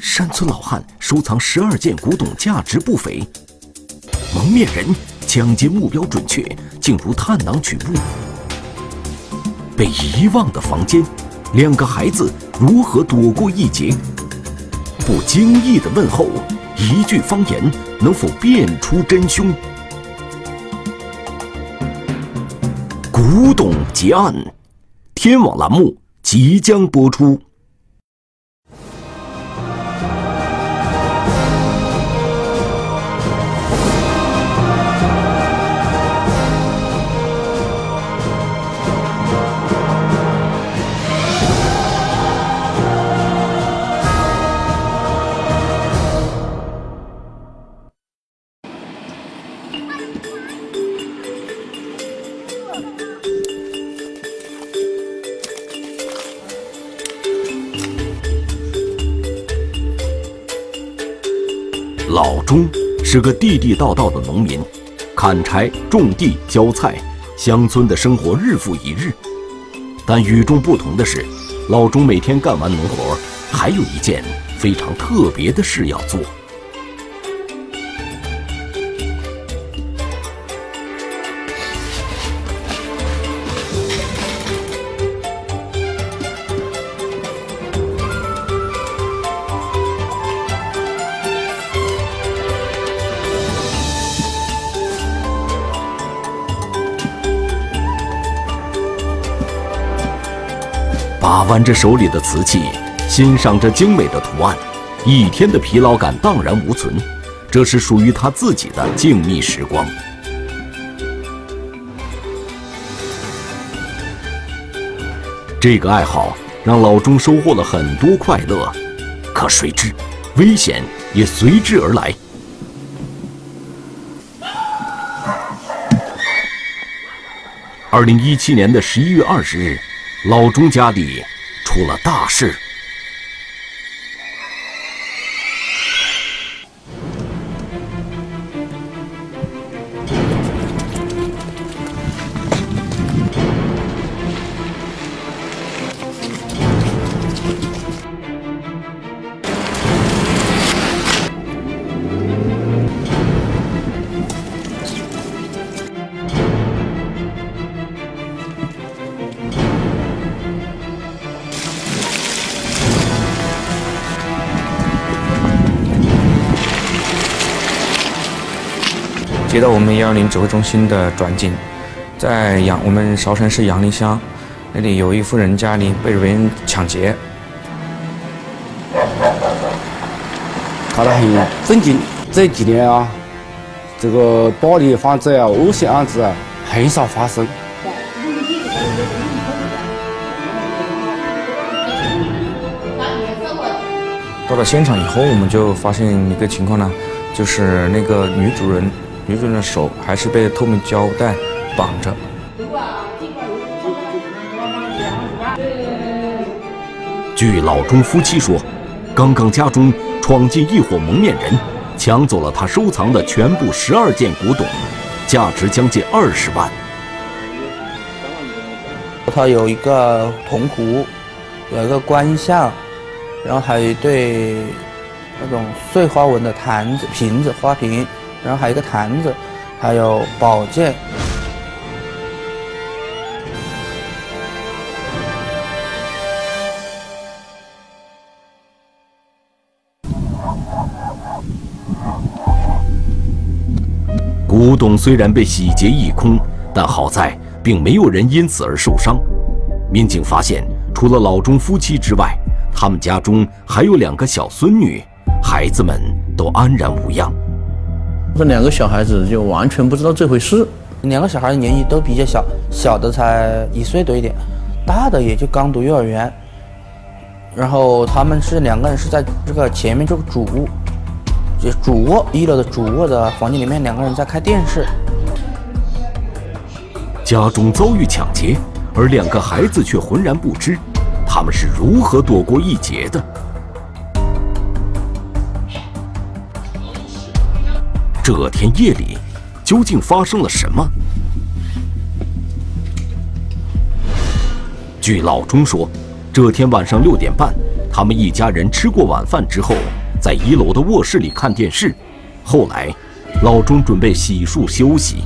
山村老汉收藏十二件古董，价值不菲。蒙面人抢劫目标准确，竟如探囊取物。被遗忘的房间，两个孩子如何躲过一劫？不经意的问候，一句方言能否辨出真凶？古董结案，天网栏目即将播出。是个地地道道的农民，砍柴、种地、浇菜，乡村的生活日复一日。但与众不同的是，老钟每天干完农活，还有一件非常特别的事要做。玩着手里的瓷器，欣赏着精美的图案，一天的疲劳感荡然无存。这是属于他自己的静谧时光。这个爱好让老钟收获了很多快乐，可谁知，危险也随之而来。二零一七年的十一月二十日。老钟家里出了大事。接到我们幺幺零指挥中心的转警，在阳我们韶山市阳陵乡那里有一户人家里被别人抢劫，搞得很震惊。这几年啊，这个暴力犯罪啊、恶性案子啊很少发生。到了现场以后，我们就发现一个情况呢，就是那个女主人。女主人的手还是被透明胶带绑着。据老钟夫妻说，刚刚家中闯进一伙蒙面人，抢走了他收藏的全部十二件古董，价值将近二十万。他有一个铜壶，有一个观象，然后还有一对那种碎花纹的坛子、瓶子、花瓶。然后还有一个坛子，还有宝剑。古董虽然被洗劫一空，但好在并没有人因此而受伤。民警发现，除了老钟夫妻之外，他们家中还有两个小孙女，孩子们都安然无恙。这两个小孩子就完全不知道这回事。两个小孩年纪都比较小，小的才一岁多一点，大的也就刚读幼儿园。然后他们是两个人是在这个前面这个主卧，就主卧一楼的主卧的房间里面，两个人在看电视。家中遭遇抢劫，而两个孩子却浑然不知，他们是如何躲过一劫的？这天夜里，究竟发生了什么？据老钟说，这天晚上六点半，他们一家人吃过晚饭之后，在一楼的卧室里看电视。后来，老钟准备洗漱休息。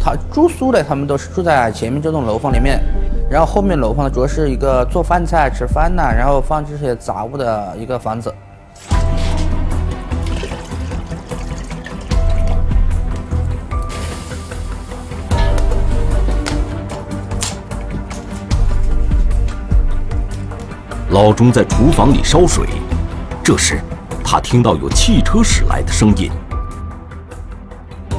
他住宿的，他们都是住在前面这栋楼房里面，然后后面楼房主要是一个做饭菜、吃饭呐，然后放这些杂物的一个房子。老钟在厨房里烧水，这时他听到有汽车驶来的声音，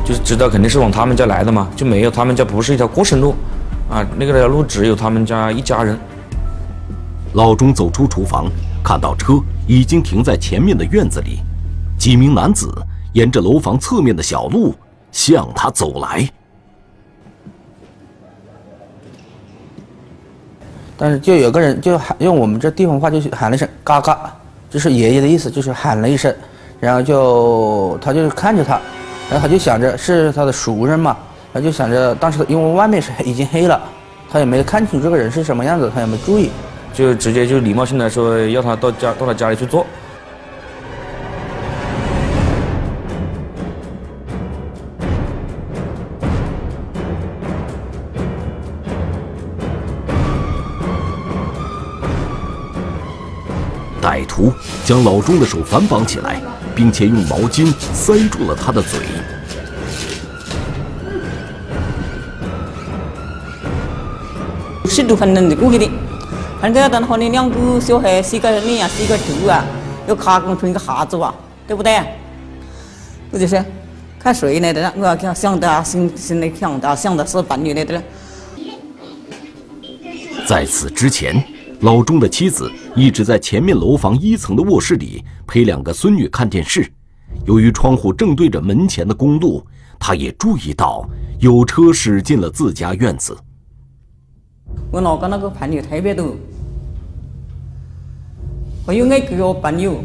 就是知道肯定是往他们家来的嘛，就没有他们家不是一条过生路，啊，那个条路只有他们家一家人。老钟走出厨房，看到车已经停在前面的院子里，几名男子沿着楼房侧面的小路向他走来。但是就有个人就喊用我们这地方话就是喊了一声“嘎嘎”，就是爷爷的意思，就是喊了一声，然后就他就看着他，然后他就想着是他的熟人嘛，他就想着当时因为外面是已经黑了，他也没看清楚这个人是什么样子，他也没注意，就直接就礼貌性的说要他到家到他家里去坐。歹徒将老钟的手反绑起来，并且用毛巾塞住了他的嘴。十多分钟就过去的，反正等后那两个小孩，洗个脸啊，洗个头啊，要卡工成一个哈子哇，对不对？我就是看谁来的，我要想的心心里想的想的是伴侣来的。在此之前，老钟的妻子一直在前面楼房一层的卧室里陪两个孙女看电视。由于窗户正对着门前的公路，他也注意到有车驶进了自家院子。我那个那个朋友特别多，还有那个朋友，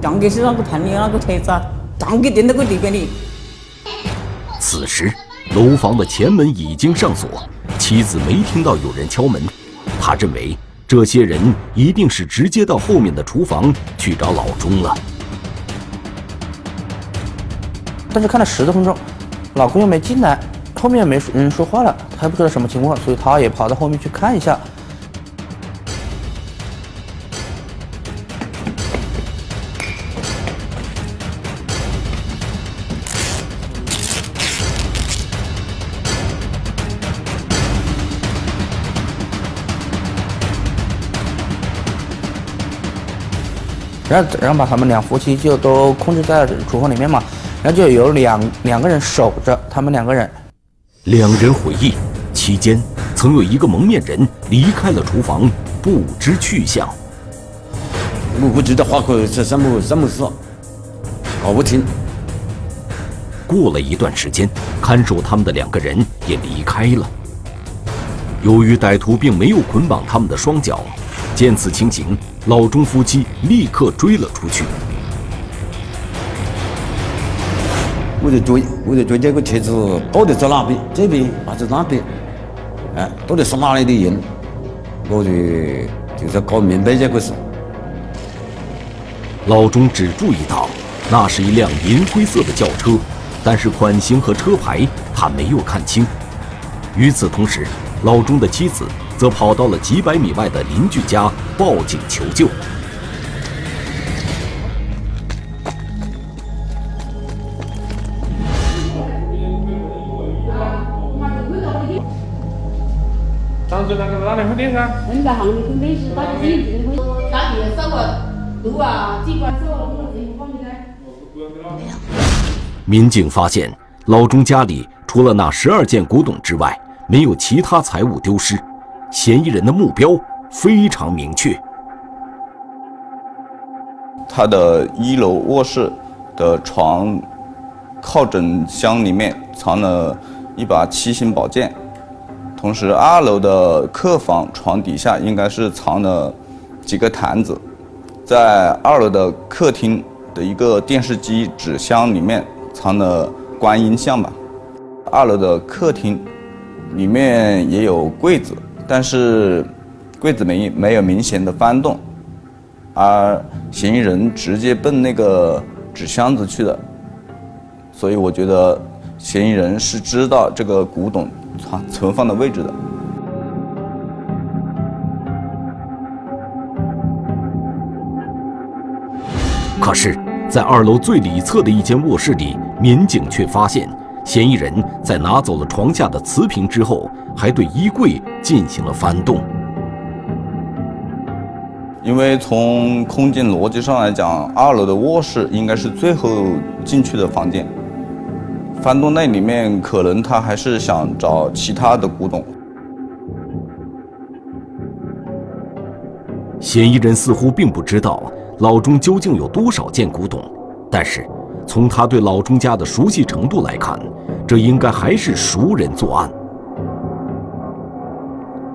长的是那个朋友那个车子，刚给停那个地方里。此时，楼房的前门已经上锁，妻子没听到有人敲门，他认为这些人一定是直接到后面的厨房去找老钟了。但是看了十多分钟，老公又没进来，后面也没人说话了，他也不知道什么情况，所以他也跑到后面去看一下。然后，然后把他们两夫妻就都控制在厨房里面嘛，然后就有两两个人守着他们两个人。两人回忆，期间曾有一个蒙面人离开了厨房，不知去向。我不知道花口是什么什么事，搞不清。过了一段时间，看守他们的两个人也离开了。由于歹徒并没有捆绑他们的双脚，见此情形，老钟夫妻立刻追了出去。我就追，我就追这个车子到底在哪边？这边还是那边？哎，到底是哪里的人？我就就是搞明白这个事。老钟只注意到那是一辆银灰色的轿车，但是款型和车牌他没有看清。与此同时，老钟的妻子则跑到了几百米外的邻居家报警求救。民警发现，老钟家里除了那十二件古董之外，没有其他财物丢失，嫌疑人的目标非常明确。他的一楼卧室的床靠枕箱里面藏了一把七星宝剑，同时二楼的客房床底下应该是藏了几个坛子，在二楼的客厅的一个电视机纸箱里面藏了观音像吧。二楼的客厅里面也有柜子，但是柜子没没有明显的翻动，而嫌疑人直接奔那个纸箱子去的，所以我觉得嫌疑人是知道这个古董藏存放的位置的。可是，在二楼最里侧的一间卧室里，民警却发现，嫌疑人在拿走了床下的瓷瓶之后，还对衣柜进行了翻动。因为从空间逻辑上来讲，二楼的卧室应该是最后进去的房间，翻动那里面，可能他还是想找其他的古董。嫌疑人似乎并不知道。老钟究竟有多少件古董？但是，从他对老钟家的熟悉程度来看，这应该还是熟人作案。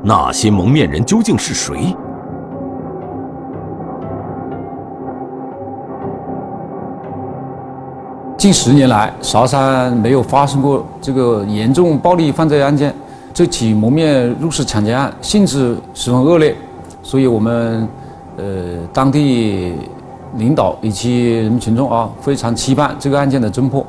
那些蒙面人究竟是谁？近十年来，韶山没有发生过这个严重暴力犯罪案件。这起蒙面入室抢劫案性质十分恶劣，所以我们。呃，当地领导以及人民群众啊，非常期盼这个案件的侦破。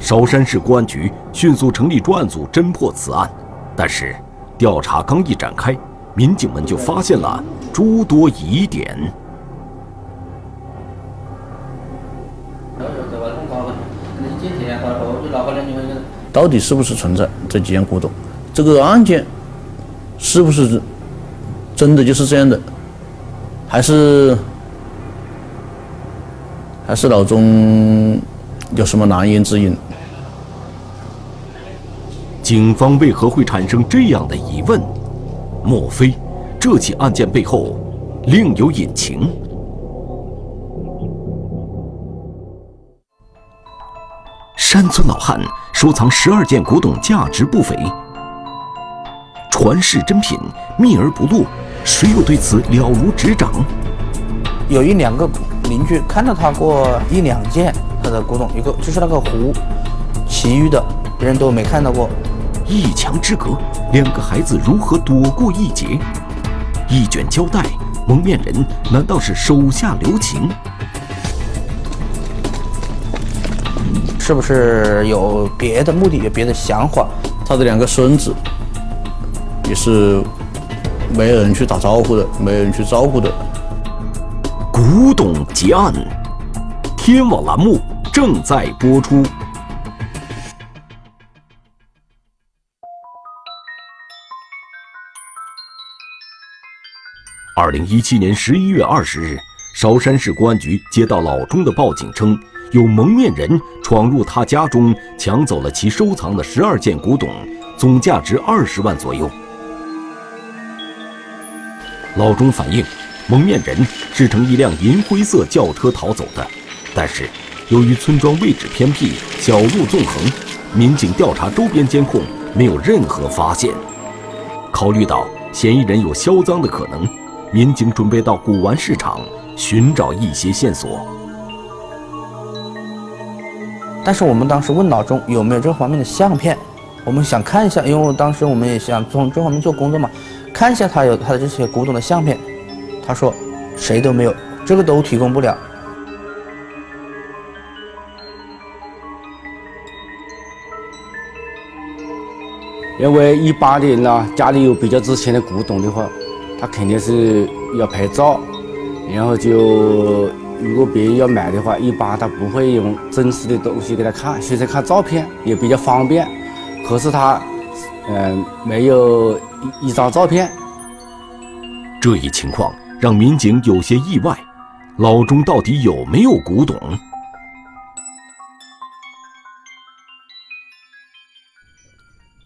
韶山市公安局迅速成立专案组侦破此案，但是调查刚一展开，民警们就发现了诸多疑点。到底是不是存在这几件古董？这个案件是不是？真的就是这样的，还是还是老钟有什么难言之隐？警方为何会产生这样的疑问？莫非这起案件背后另有隐情？山村老汉收藏十二件古董，价值不菲，传世珍品秘而不露。谁又对此了如指掌？有一两个邻居看到他过一两件他的古董，一个就是那个壶，其余的人都没看到过。一墙之隔，两个孩子如何躲过一劫？一卷胶带，蒙面人难道是手下留情？是不是有别的目的，有别的想法？他的两个孙子也是。没有人去打招呼的，没有人去招呼的。古董结案，天网栏目正在播出。二零一七年十一月二十日，韶山市公安局接到老钟的报警，称有蒙面人闯入他家中，抢走了其收藏的十二件古董，总价值二十万左右。老钟反映，蒙面人是乘一辆银灰色轿车逃走的，但是由于村庄位置偏僻，小路纵横，民警调查周边监控没有任何发现。考虑到嫌疑人有销赃的可能，民警准备到古玩市场寻找一些线索。但是我们当时问老钟有没有这方面的相片，我们想看一下，因为当时我们也想从这方面做工作嘛。看一下他有他的这些古董的相片，他说谁都没有，这个都提供不了。因为一般的人呢，家里有比较值钱的古董的话，他肯定是要拍照，然后就如果别人要买的话，一般他不会用真实的东西给他看，现在看照片也比较方便。可是他，嗯，没有。一张照片，这一情况让民警有些意外。老钟到底有没有古董？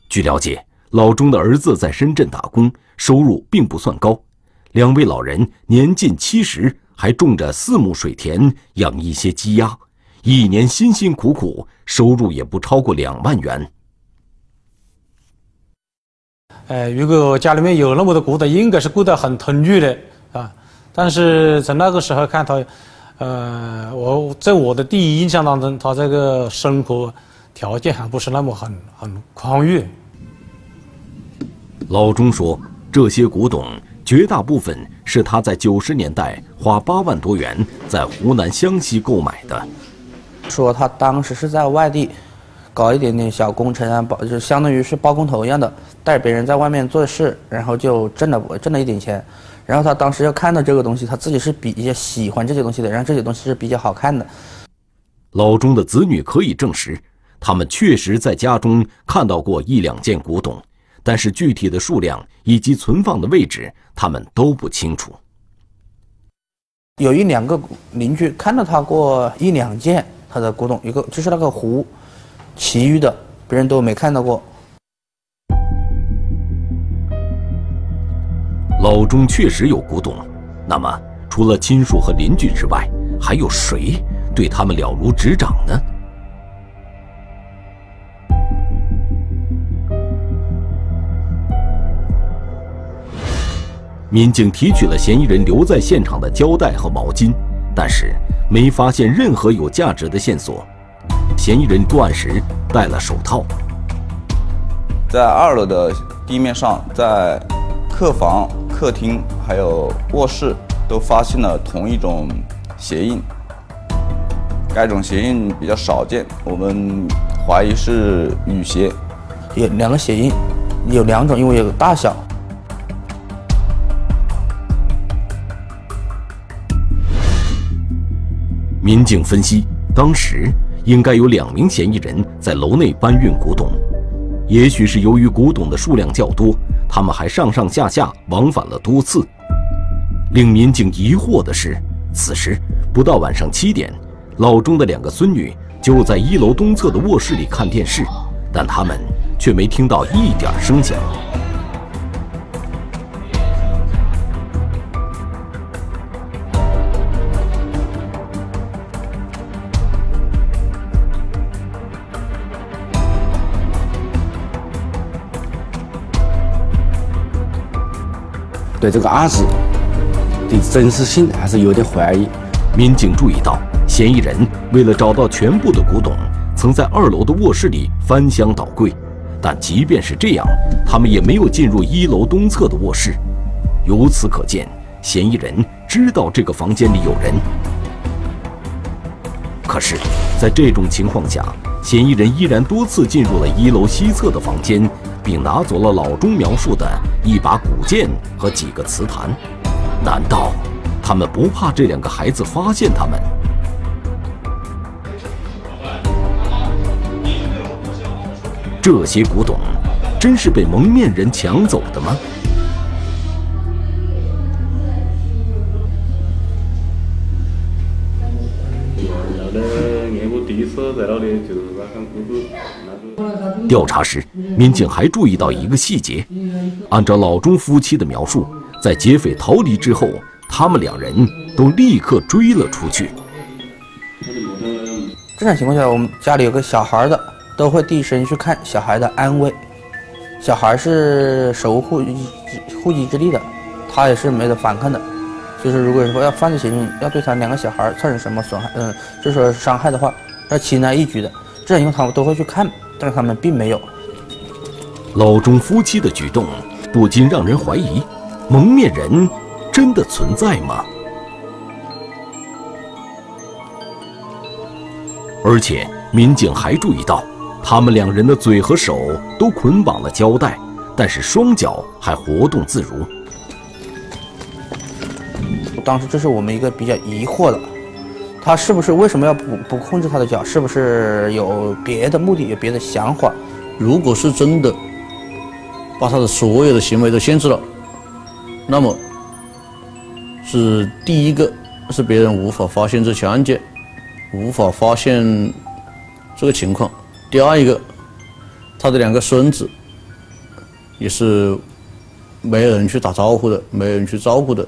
据了解，老钟的儿子在深圳打工，收入并不算高。两位老人年近七十，还种着四亩水田，养一些鸡鸭，一年辛辛苦苦，收入也不超过两万元。呃，如果家里面有那么多古董，应该是过得很拮据的啊。但是从那个时候看他，呃，我在我的第一印象当中，他这个生活条件还不是那么很很宽裕。老钟说，这些古董绝大部分是他在九十年代花八万多元在湖南湘西购买的。说他当时是在外地搞一点点小工程啊，包就相当于是包工头一样的，带别人在外面做事，然后就挣了挣了一点钱。然后他当时要看到这个东西，他自己是比较喜欢这些东西的，然后这些东西是比较好看的。老钟的子女可以证实，他们确实在家中看到过一两件古董，但是具体的数量以及存放的位置，他们都不清楚。有一两个邻居看到他过一两件他的古董，一个就是那个壶，其余的别人都没看到过。老钟确实有古董，那么除了亲属和邻居之外，还有谁对他们了如指掌呢？民警提取了嫌疑人留在现场的胶带和毛巾，但是没发现任何有价值的线索。嫌疑人作案时戴了手套。在二楼的地面上，在客房、客厅还有卧室都发现了同一种鞋印。该种鞋印比较少见，我们怀疑是雨鞋。有两个鞋印，有两种，因为有大小。民警分析，当时应该有两名嫌疑人在楼内搬运古董，也许是由于古董的数量较多，他们还上上下下往返了多次。令民警疑惑的是，此时不到晚上七点，老钟的两个孙女就在一楼东侧的卧室里看电视，但他们却没听到一点声响。对这个案子的真实性还是有点怀疑。民警注意到，嫌疑人为了找到全部的古董，曾在二楼的卧室里翻箱倒柜，但即便是这样，他们也没有进入一楼东侧的卧室。由此可见，嫌疑人知道这个房间里有人。可是，在这种情况下，嫌疑人依然多次进入了一楼西侧的房间，并拿走了老钟描述的一把古剑和几个瓷坛。难道他们不怕这两个孩子发现他们？这些古董真是被蒙面人抢走的吗？调查时，民警还注意到一个细节：按照老钟夫妻的描述，在劫匪逃离之后，他们两人都立刻追了出去。正常情况下，我们家里有个小孩的，都会第一时间去看小孩的安危。小孩是守护户籍之地的，他也是没得反抗的。就是如果说要犯罪嫌疑要对他两个小孩造成什么损害，嗯，就是说伤害的话，要轻而易举的。这样以后他们都会去看，但是他们并没有。老钟夫妻的举动不禁让人怀疑：蒙面人真的存在吗？而且，民警还注意到，他们两人的嘴和手都捆绑了胶带，但是双脚还活动自如。当时这是我们一个比较疑惑的，他是不是为什么要不不控制他的脚？是不是有别的目的，有别的想法？如果是真的把他的所有的行为都限制了，那么是第一个是别人无法发现这起案件，无法发现这个情况；第二一个，他的两个孙子也是没有人去打招呼的，没有人去照顾的。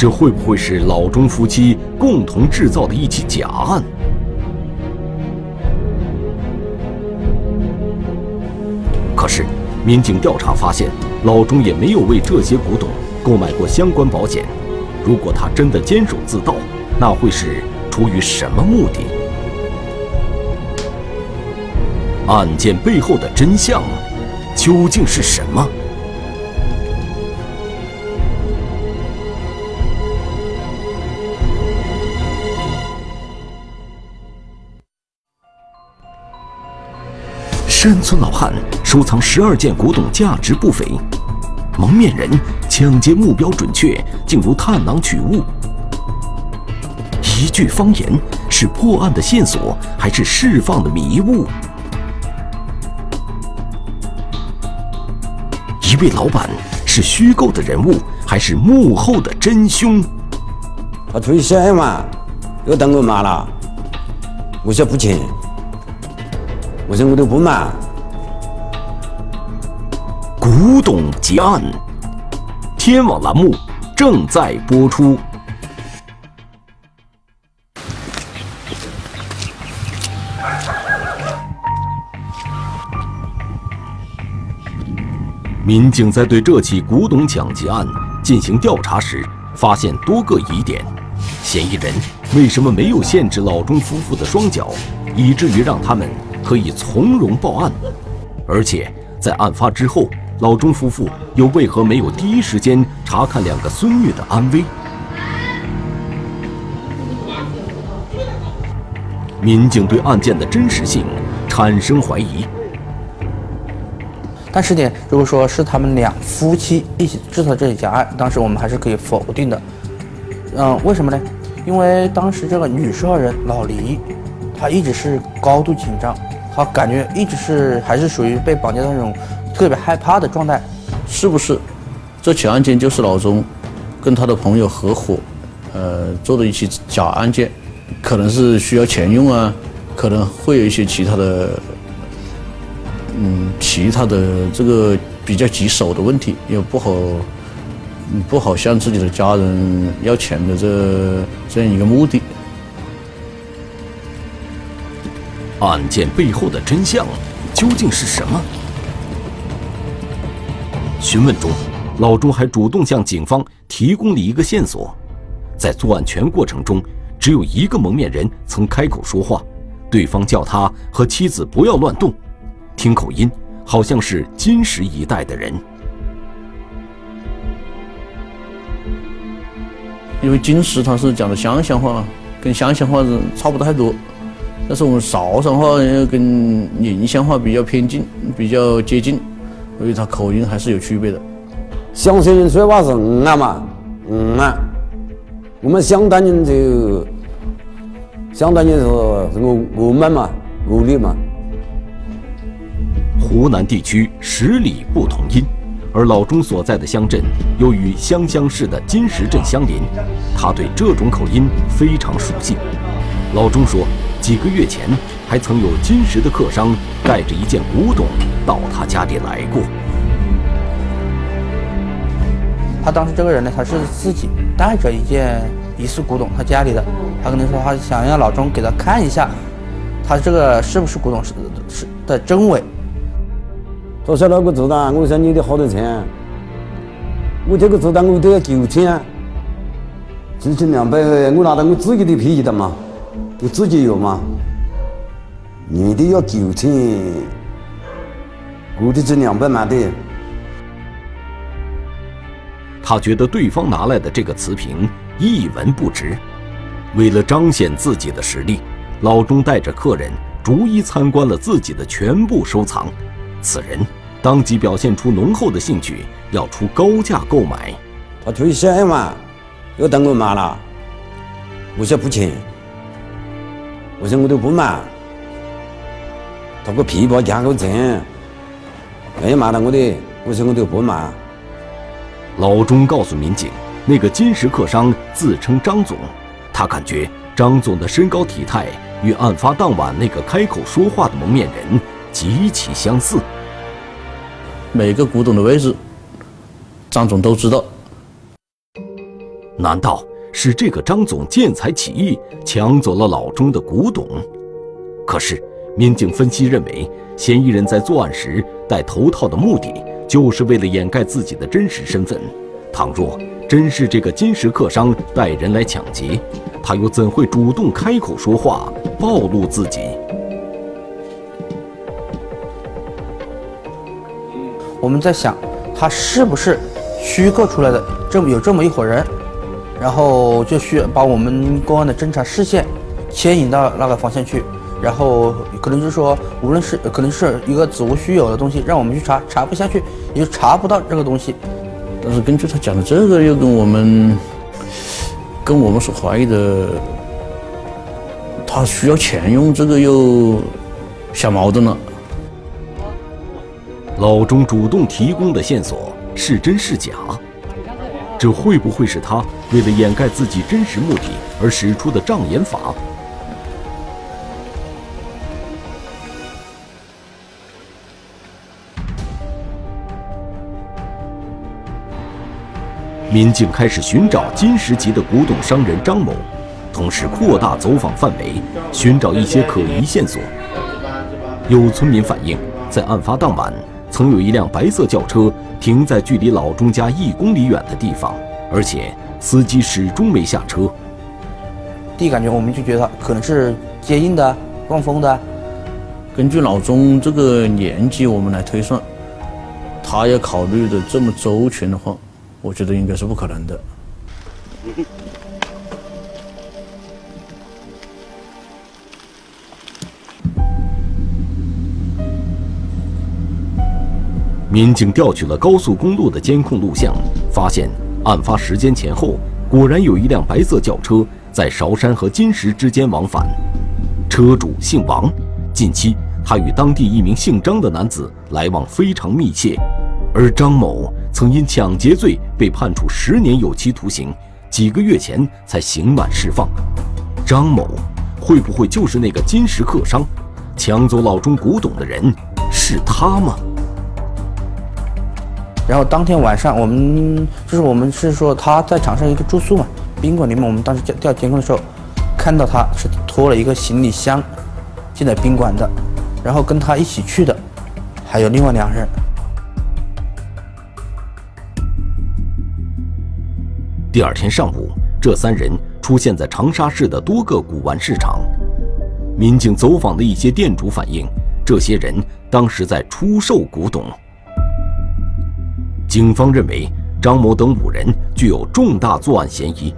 这会不会是老钟夫妻共同制造的一起假案？可是，民警调查发现，老钟也没有为这些古董购买过相关保险。如果他真的监守自盗，那会是出于什么目的？案件背后的真相究竟是什么？山村老汉收藏十二件古董，价值不菲。蒙面人抢劫目标准确，竟如探囊取物。一句方言是破案的线索，还是释放的迷雾？一位老板是虚构的人物，还是幕后的真凶？他出去小嘛，又当我妈了，我说不钱，我说我都不买。古董结案，天网栏目正在播出。民警在对这起古董抢劫案进行调查时，发现多个疑点：嫌疑人为什么没有限制老钟夫妇的双脚，以至于让他们可以从容报案？而且在案发之后，老钟夫妇又为何没有第一时间查看两个孙女的安危？民警对案件的真实性产生怀疑。但是呢，如果说是他们两夫妻一起制造这起假案，当时我们还是可以否定的。嗯，为什么呢？因为当时这个女受害人老黎，他一直是高度紧张，他感觉一直是还是属于被绑架的那种特别害怕的状态。是不是这起案件就是老钟跟他的朋友合伙，呃，做的一起假案件？可能是需要钱用啊，可能会有一些其他的。嗯，其他的这个比较棘手的问题，也不好，不好向自己的家人要钱的这这样一个目的。案件背后的真相究竟是什么？询问中，老钟还主动向警方提供了一个线索：在作案全过程中，只有一个蒙面人曾开口说话，对方叫他和妻子不要乱动。听口音，好像是金石一带的人。因为金石他是讲的乡乡话，跟乡乡话是差不太多，但是我们韶山话跟宁乡话比较偏近，比较接近，所以它口音还是有区别的。乡下人说话是嗯啊嘛，嗯啊，我们湘潭人就湘潭人是我我们嘛，我里嘛。湖南地区十里不同音，而老钟所在的乡镇又与湘乡市的金石镇相邻，他对这种口音非常熟悉。老钟说，几个月前还曾有金石的客商带着一件古董到他家里来过。他当时这个人呢，他是自己带着一件疑似古董，他家里的，他跟他说他想让老钟给他看一下，他这个是不是古董是是的真伪。他说那个子弹，我说你的好多钱？我这个子弹我都要九千，七千两百，我拿到我自己的皮的嘛，我自己有吗？你的要九千，我的是两百买的。他觉得对方拿来的这个瓷瓶一文不值，为了彰显自己的实力，老钟带着客人逐一参观了自己的全部收藏。此人当即表现出浓厚的兴趣，要出高价购买。他退休嘛，又当我妈了，我说不钱，我说我都不买。他个皮包加个钱，没买了我的，我说我都不买。老钟告诉民警，那个金石客商自称张总，他感觉张总的身高体态与案发当晚那个开口说话的蒙面人。极其相似。每个古董的位置，张总都知道。难道是这个张总见财起意，抢走了老钟的古董？可是，民警分析认为，嫌疑人在作案时戴头套的目的，就是为了掩盖自己的真实身份。倘若真是这个金石客商带人来抢劫，他又怎会主动开口说话，暴露自己？我们在想，他是不是虚构出来的？这么有这么一伙人，然后就需要把我们公安的侦查视线牵引到那个方向去，然后可能就是说，无论是可能是一个子无虚有的东西，让我们去查，查不下去，也查不到这个东西。但是根据他讲的这个，又跟我们跟我们所怀疑的，他需要钱用，这个又相矛盾了。老钟主动提供的线索是真是假？这会不会是他为了掩盖自己真实目的而使出的障眼法？民警开始寻找金石级的古董商人张某，同时扩大走访范围，寻找一些可疑线索。有村民反映，在案发当晚，曾有一辆白色轿车停在距离老钟家一公里远的地方，而且司机始终没下车。第一感觉，我们就觉得可能是接应的、望风的。根据老钟这个年纪，我们来推算，他要考虑的这么周全的话。我觉得应该是不可能的。民警调取了高速公路的监控录像，发现案发时间前后，果然有一辆白色轿车在韶山和金石之间往返，车主姓王，近期他与当地一名姓张的男子来往非常密切，而张某。曾因抢劫罪被判处十年有期徒刑，几个月前才刑满释放。张某会不会就是那个金石客商，抢走老钟古董的人是他吗？然后当天晚上，我们就是我们是说他在长沙一个住宿嘛，宾馆里面，我们当时调调监控的时候，看到他是拖了一个行李箱进了宾馆的，然后跟他一起去的还有另外两人。第二天上午，这三人出现在长沙市的多个古玩市场。民警走访的一些店主反映，这些人当时在出售古董。警方认为，张某等五人具有重大作案嫌疑。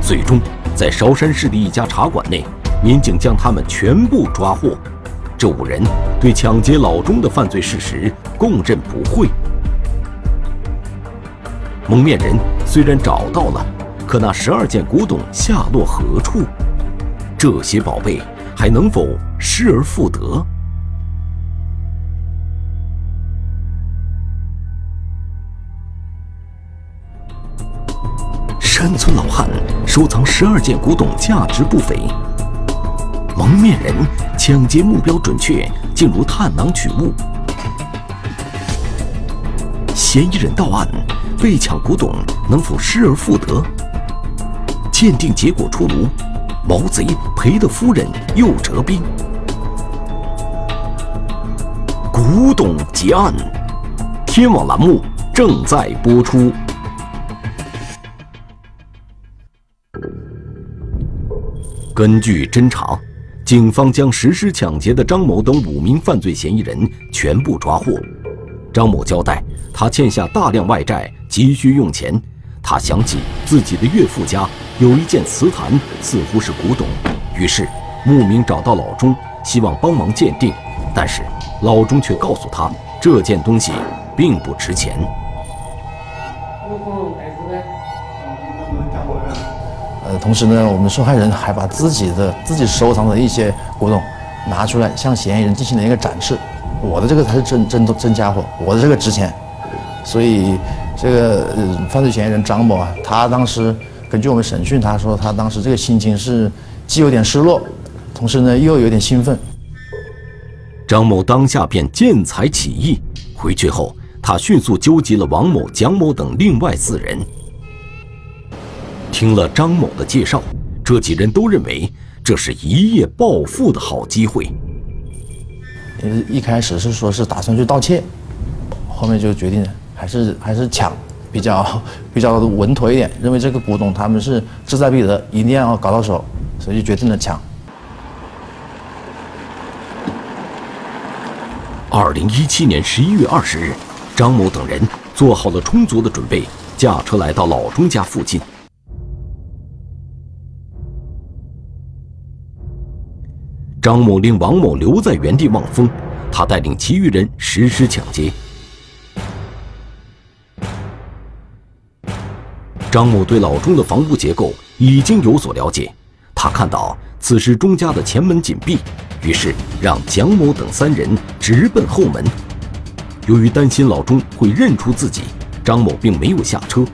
最终，在韶山市的一家茶馆内，民警将他们全部抓获。这五人对抢劫老钟的犯罪事实供认不讳。蒙面人虽然找到了，可那十二件古董下落何处？这些宝贝还能否失而复得？山村老汉收藏十二件古董，价值不菲。蒙面人抢劫目标准确，竟如探囊取物。嫌疑人到案，被抢古董能否失而复得？鉴定结果出炉，毛贼赔的夫人又折兵。古董结案，天网栏目正在播出。根据侦查。警方将实施抢劫的张某等五名犯罪嫌疑人全部抓获。张某交代，他欠下大量外债，急需用钱。他想起自己的岳父家有一件瓷坛，似乎是古董，于是慕名找到老钟，希望帮忙鉴定。但是老钟却告诉他，这件东西并不值钱。呃，同时呢，我们受害人还把自己的自己收藏的一些古董拿出来，向嫌疑人进行了一个展示。我的这个才是真真真家伙，我的这个值钱。所以，这个犯罪嫌疑人张某啊，他当时根据我们审讯，他说他当时这个心情是既有点失落，同时呢又有点兴奋。张某当下便见财起意，回去后他迅速纠集了王某、蒋某等另外四人。听了张某的介绍，这几人都认为这是一夜暴富的好机会。呃，一开始是说是打算去盗窃，后面就决定还是还是抢比较比较稳妥一点，认为这个古董他们是志在必得，一定要搞到手。所以决定了抢。二零一七年十一月二十日，张某等人做好了充足的准备，驾车来到老钟家附近。张某令王某留在原地望风，他带领其余人实施抢劫。张某对老钟的房屋结构已经有所了解，他看到此时钟家的前门紧闭，于是让蒋某等三人直奔后门。由于担心老钟会认出自己，张某并没有下车。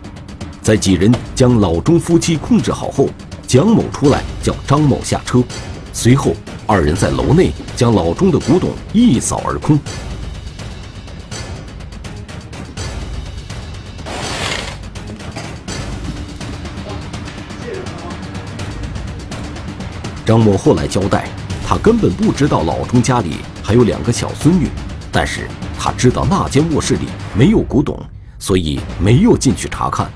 在几人将老钟夫妻控制好后，蒋某出来叫张某下车，随后二人在楼内将老钟的古董一扫而空。张某后来交代，他根本不知道老钟家里还有两个小孙女，但是他知道那间卧室里没有古董，所以没有进去查看。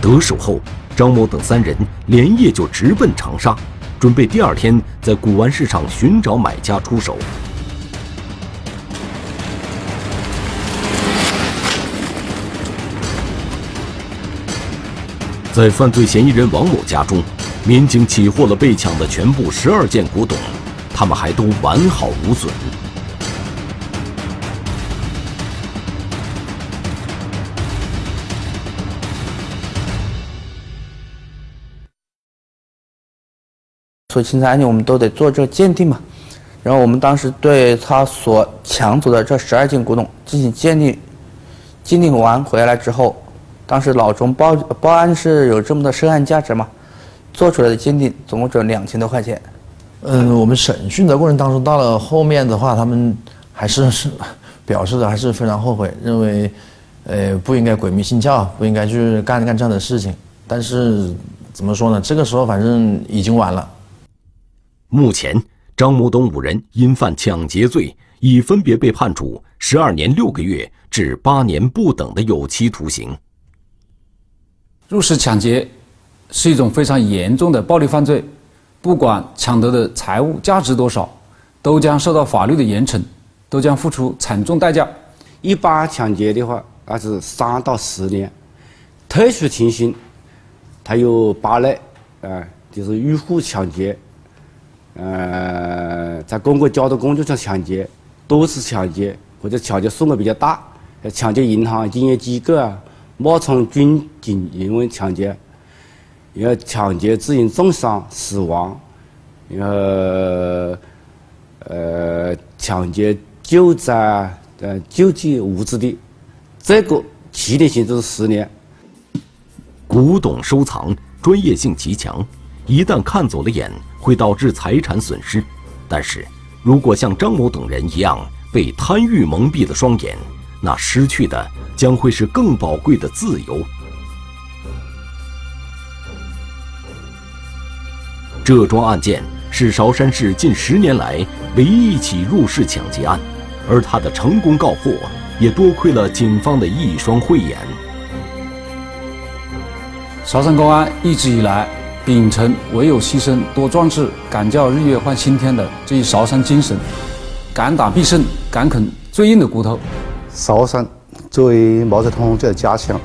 得手后，张某等三人连夜就直奔长沙，准备第二天在古玩市场寻找买家出手。在犯罪嫌疑人王某家中，民警起获了被抢的全部十二件古董，他们还都完好无损。所以，侵财案件我们都得做这个鉴定嘛。然后我们当时对他所抢走的这十二件古董进行鉴定，鉴定完回来之后，当时老钟报报案是有这么多涉案价值嘛，做出来的鉴定总共只有两千多块钱。嗯，我们审讯的过程当中，到了后面的话，他们还是是表示的还是非常后悔，认为，呃，不应该鬼迷心窍，不应该去干干这样的事情。但是怎么说呢？这个时候反正已经晚了。目前，张某等五人因犯抢劫罪，已分别被判处十二年六个月至八年不等的有期徒刑。入室抢劫是一种非常严重的暴力犯罪，不管抢得的财物价值多少，都将受到法律的严惩，都将付出惨重代价。一般抢劫的话，那是三到十年；特殊情形，它有八类，啊，就是入户抢劫。呃，在公共交通工具上抢劫、多次抢劫或者抢劫数额比较大，抢劫银行、金融机构啊，冒充军警因为抢劫，要抢劫致人重伤、死亡，然后呃抢劫救灾、呃救济物资的，这个起点刑就是十年。古董收藏专业性极强，一旦看走了眼。会导致财产损失，但是，如果像张某等人一样被贪欲蒙蔽了双眼，那失去的将会是更宝贵的自由。这桩案件是韶山市近十年来唯一一起入室抢劫案，而他的成功告破，也多亏了警方的一双慧眼。韶山公安一直以来。秉承“唯有牺牲多壮志，敢叫日月换新天”的这一韶山精神，敢打必胜，敢啃最硬的骨头。韶山作为毛泽东的家乡，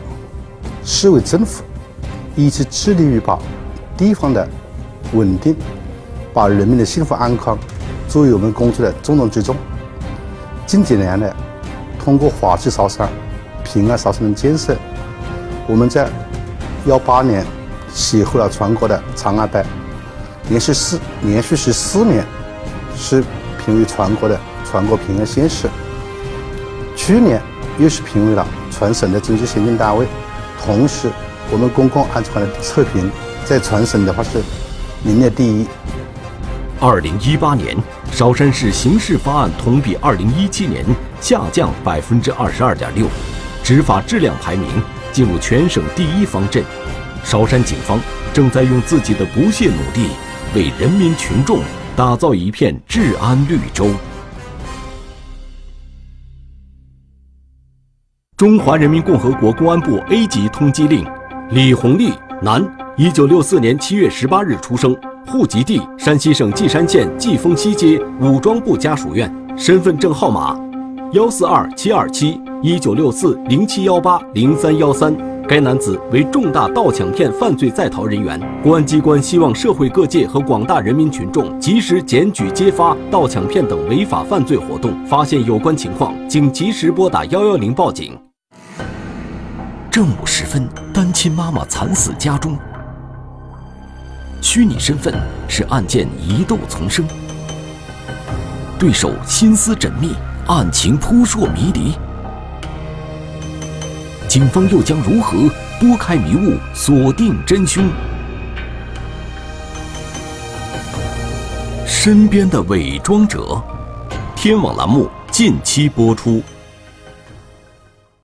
市委政府一直致力于把地方的稳定、把人民的幸福安康作为我们工作的重中之重。近几年来，通过法治韶山、平安韶山的建设，我们在幺八年。写获了全国的长安带，连续四连续十四年是评为全国的全国平安县市。去年又是评为了全省的经济先进单位。同时，我们公共安全的测评在全省的话是名列第一。二零一八年，韶山市刑事发案同比二零一七年下降百分之二十二点六，执法质量排名进入全省第一方阵。韶山警方正在用自己的不懈努力，为人民群众打造一片治安绿洲。中华人民共和国公安部 A 级通缉令：李红利，男，一九六四年七月十八日出生，户籍地山西省稷山县稷峰西街武装部家属院，身份证号码幺四二七二七一九六四零七幺八零三幺三。该男子为重大盗抢骗犯罪在逃人员，公安机关希望社会各界和广大人民群众及时检举揭发盗抢骗等违法犯罪活动，发现有关情况，请及时拨打幺幺零报警。正午时分，单亲妈妈惨死家中。虚拟身份使案件疑窦丛生，对手心思缜密，案情扑朔迷离。警方又将如何拨开迷雾，锁定真凶？身边的伪装者，天网栏目近期播出。